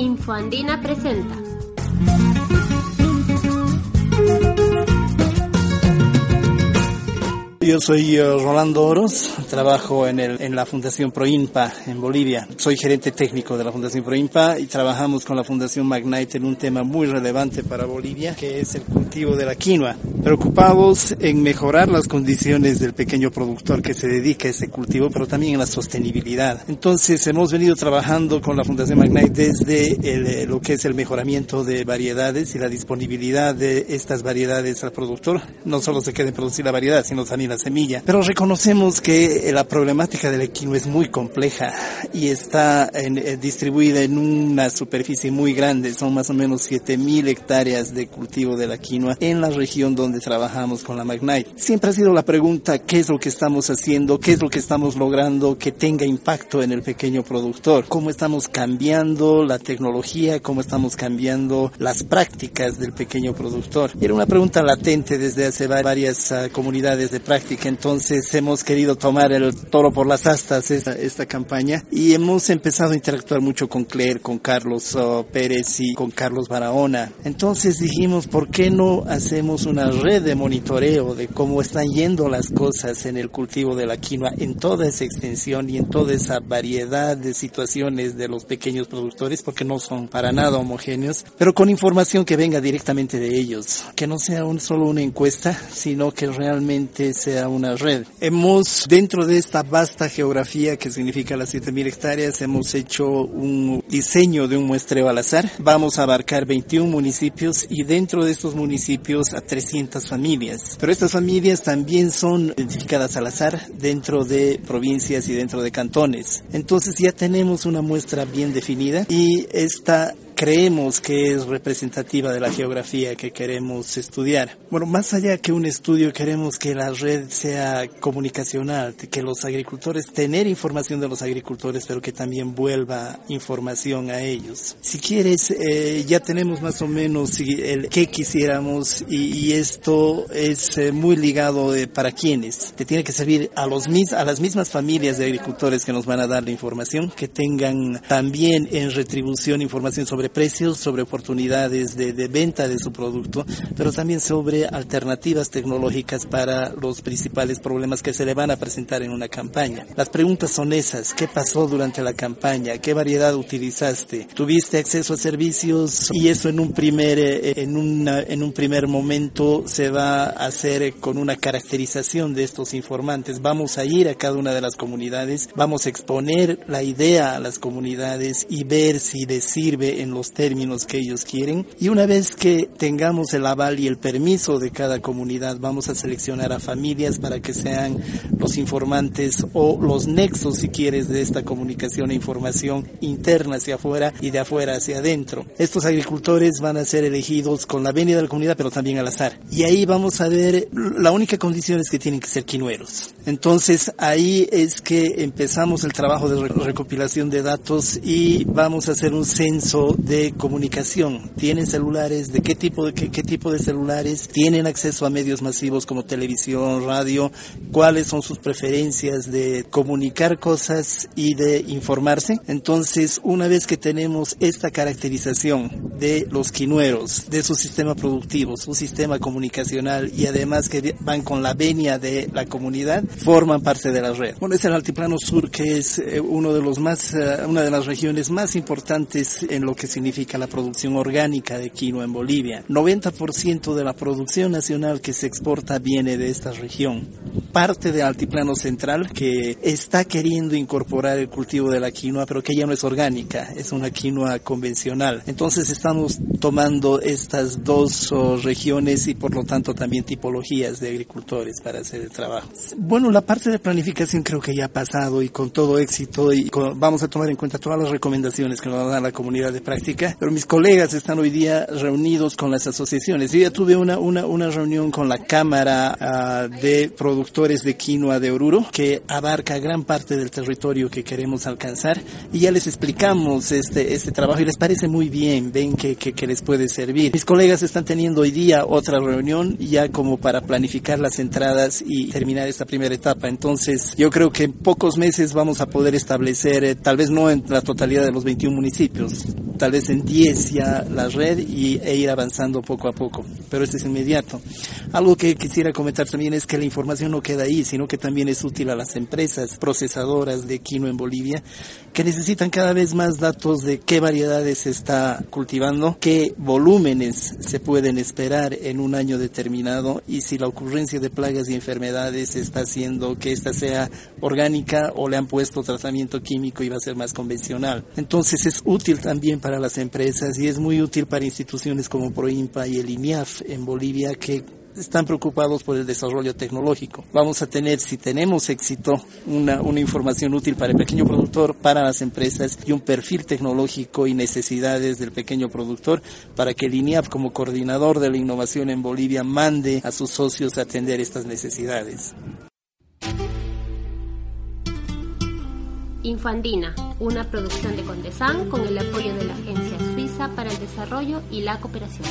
Infoandina presenta. Yo soy eh, Rolando Oros, trabajo en, el, en la Fundación Proinpa en Bolivia. Soy gerente técnico de la Fundación Proinpa y trabajamos con la Fundación Magnite en un tema muy relevante para Bolivia, que es el cultivo de la quinoa. Preocupados en mejorar las condiciones del pequeño productor que se dedica a ese cultivo, pero también en la sostenibilidad. Entonces hemos venido trabajando con la Fundación Magnite desde el, eh, lo que es el mejoramiento de variedades y la disponibilidad de estas variedades al productor. No solo se queda en producir la variedad, sino también la semilla. Pero reconocemos que la problemática del equino es muy compleja y está en, eh, distribuida en una superficie muy grande. Son más o menos 7000 hectáreas de cultivo de la quinoa en la región donde trabajamos con la Magnite. Siempre ha sido la pregunta qué es lo que estamos haciendo, qué es lo que estamos logrando que tenga impacto en el pequeño productor, cómo estamos cambiando la tecnología, cómo estamos cambiando las prácticas del pequeño productor. Era una pregunta latente desde hace varias uh, comunidades de práctica entonces hemos querido tomar el toro por las astas esta, esta campaña. Y hemos empezado a interactuar mucho con Claire, con Carlos oh, Pérez y con Carlos Barahona. Entonces dijimos, ¿por qué no hacemos una red de monitoreo de cómo están yendo las cosas en el cultivo de la quinoa en toda esa extensión y en toda esa variedad de situaciones de los pequeños productores, porque no son para nada homogéneos, pero con información que venga directamente de ellos, que no sea un, solo una encuesta, sino que realmente se una red. Hemos, dentro de esta vasta geografía que significa las 7.000 hectáreas, hemos hecho un diseño de un muestreo al azar. Vamos a abarcar 21 municipios y dentro de estos municipios a 300 familias. Pero estas familias también son identificadas al azar dentro de provincias y dentro de cantones. Entonces ya tenemos una muestra bien definida y esta creemos que es representativa de la geografía que queremos estudiar. Bueno, más allá que un estudio, queremos que la red sea comunicacional, que los agricultores, tener información de los agricultores, pero que también vuelva información a ellos. Si quieres, eh, ya tenemos más o menos el qué quisiéramos y, esto es eh, muy ligado de para quiénes. Te tiene que servir a, los, a las mismas familias de agricultores que nos van a dar la información, que tengan también en retribución información sobre precios, sobre oportunidades de, de, venta de su producto, pero también sobre alternativas tecnológicas para los principales problemas que se le van a presentar en una campaña. Las preguntas son esas, ¿qué pasó durante la campaña? ¿Qué variedad utilizaste? ¿Tuviste acceso a servicios? Y eso en un primer, eh, en una, en un primer momento se va a hacer con una caracterización de estos informantes. Vamos a ir a cada una de las comunidades, vamos a exponer la idea a las comunidades y ver si les sirve en los los términos que ellos quieren. Y una vez que tengamos el aval y el permiso de cada comunidad, vamos a seleccionar a familias para que sean los informantes o los nexos, si quieres, de esta comunicación e información interna hacia afuera y de afuera hacia adentro. Estos agricultores van a ser elegidos con la venia de la comunidad, pero también al azar. Y ahí vamos a ver, la única condición es que tienen que ser quinueros. Entonces ahí es que empezamos el trabajo de recopilación de datos y vamos a hacer un censo de comunicación. ¿Tienen celulares? ¿De qué tipo de, qué, qué tipo de celulares? ¿Tienen acceso a medios masivos como televisión, radio? ¿Cuáles son sus preferencias de comunicar cosas y de informarse? Entonces, una vez que tenemos esta caracterización de los quinueros, de su sistema productivo, su sistema comunicacional y además que van con la venia de la comunidad, forman parte de la red. Bueno, es el Altiplano Sur que es eh, uno de los más, uh, una de las regiones más importantes en lo que significa la producción orgánica de quinoa en Bolivia. 90% de la producción nacional que se exporta viene de esta región. Parte del altiplano central que está queriendo incorporar el cultivo de la quinoa, pero que ya no es orgánica, es una quinoa convencional. Entonces estamos tomando estas dos oh, regiones y por lo tanto también tipologías de agricultores para hacer el trabajo. Bueno, la parte de planificación creo que ya ha pasado y con todo éxito y con, vamos a tomar en cuenta todas las recomendaciones que nos da la comunidad de práctica pero mis colegas están hoy día reunidos con las asociaciones. Yo ya tuve una, una, una reunión con la Cámara uh, de Productores de Quinoa de Oruro, que abarca gran parte del territorio que queremos alcanzar, y ya les explicamos este, este trabajo y les parece muy bien, ven que, que, que les puede servir. Mis colegas están teniendo hoy día otra reunión ya como para planificar las entradas y terminar esta primera etapa. Entonces, yo creo que en pocos meses vamos a poder establecer, eh, tal vez no en la totalidad de los 21 municipios, tal vez en 10 ya la red y, e ir avanzando poco a poco. Pero esto es inmediato. Algo que quisiera comentar también es que la información no queda ahí, sino que también es útil a las empresas procesadoras de quino en Bolivia, que necesitan cada vez más datos de qué variedades se está cultivando, qué volúmenes se pueden esperar en un año determinado y si la ocurrencia de plagas y enfermedades está haciendo que esta sea orgánica o le han puesto tratamiento químico y va a ser más convencional. Entonces es útil también para las empresas y es muy útil para instituciones como Proimpa y el INIAF en Bolivia que están preocupados por el desarrollo tecnológico. Vamos a tener, si tenemos éxito, una, información útil para el pequeño productor, para las empresas y un perfil tecnológico y necesidades del pequeño productor para que el INIAP como coordinador de la innovación en Bolivia mande a sus socios a atender estas necesidades. Infandina, una producción de Condesan con el apoyo de la Agencia Suiza para el Desarrollo y la Cooperación.